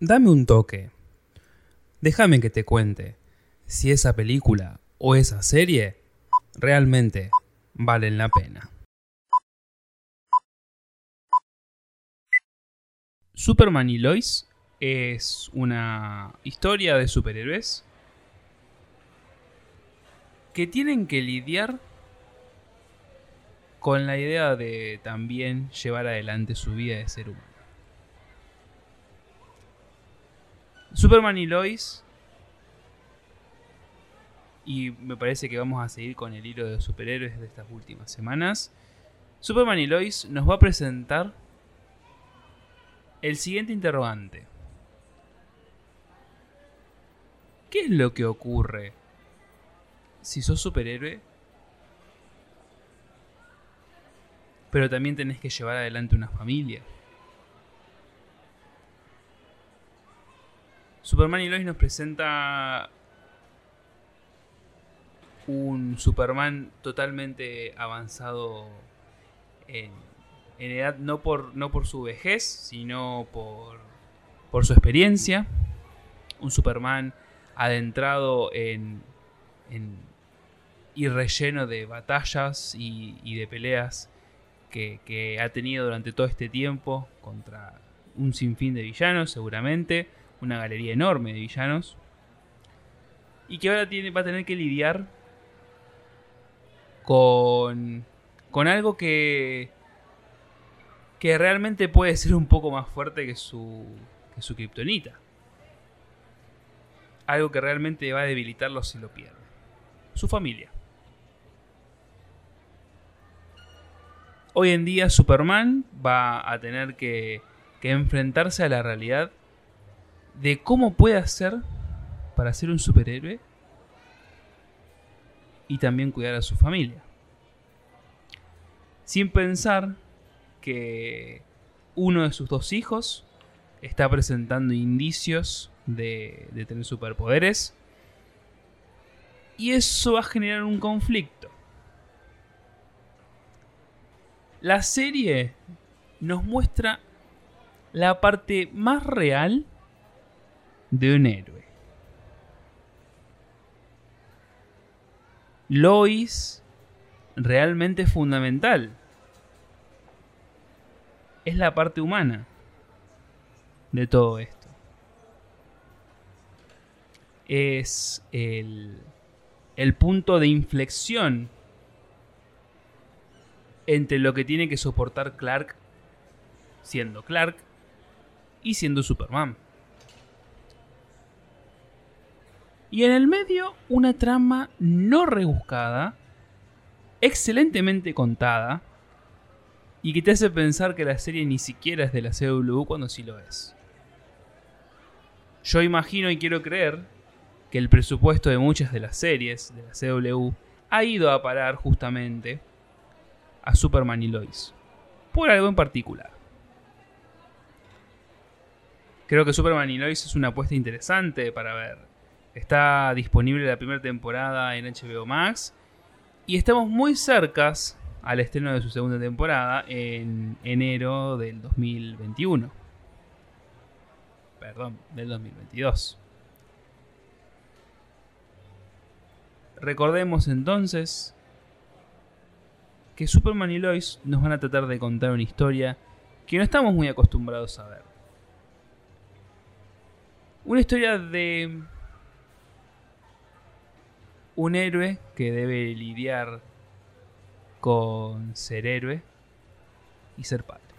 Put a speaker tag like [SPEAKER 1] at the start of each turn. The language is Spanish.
[SPEAKER 1] Dame un toque. Déjame que te cuente si esa película o esa serie realmente valen la pena. Superman y Lois es una historia de superhéroes que tienen que lidiar con la idea de también llevar adelante su vida de ser humano. Superman y Lois. Y me parece que vamos a seguir con el hilo de superhéroes de estas últimas semanas. Superman y Lois nos va a presentar el siguiente interrogante. ¿Qué es lo que ocurre si sos superhéroe? Pero también tenés que llevar adelante una familia. Superman y Lois nos presenta un Superman totalmente avanzado en, edad, no por, no por su vejez, sino por, por su experiencia. Un Superman adentrado en, y relleno de batallas y, de peleas que, que ha tenido durante todo este tiempo contra un sinfín de villanos, seguramente una galería enorme de villanos. Y que ahora tiene, va a tener que lidiar con, con algo que, que realmente puede ser un poco más fuerte que su, que su kriptonita. Algo que realmente va a debilitarlo si lo pierde. Su familia. Hoy en día Superman va a tener que, que enfrentarse a la realidad de cómo puede hacer para ser un superhéroe y también cuidar a su familia. Sin pensar que uno de sus dos hijos está presentando indicios de, de tener superpoderes y eso va a generar un conflicto. La serie nos muestra la parte más real de un héroe. Lois realmente fundamental. Es la parte humana de todo esto. Es el, el punto de inflexión entre lo que tiene que soportar Clark siendo Clark y siendo Superman. Y en el medio una trama no rebuscada, excelentemente contada, y que te hace pensar que la serie ni siquiera es de la CW cuando sí lo es. Yo imagino y quiero creer que el presupuesto de muchas de las series de la CW ha ido a parar justamente a Superman y Lois. Por algo en particular. Creo que Superman y Lois es una apuesta interesante para ver Está disponible la primera temporada en HBO Max. Y estamos muy cercas al estreno de su segunda temporada en enero del 2021. Perdón, del 2022. Recordemos entonces que Superman y Lois nos van a tratar de contar una historia que no estamos muy acostumbrados a ver. Una historia de un héroe que debe lidiar con ser héroe y ser padre.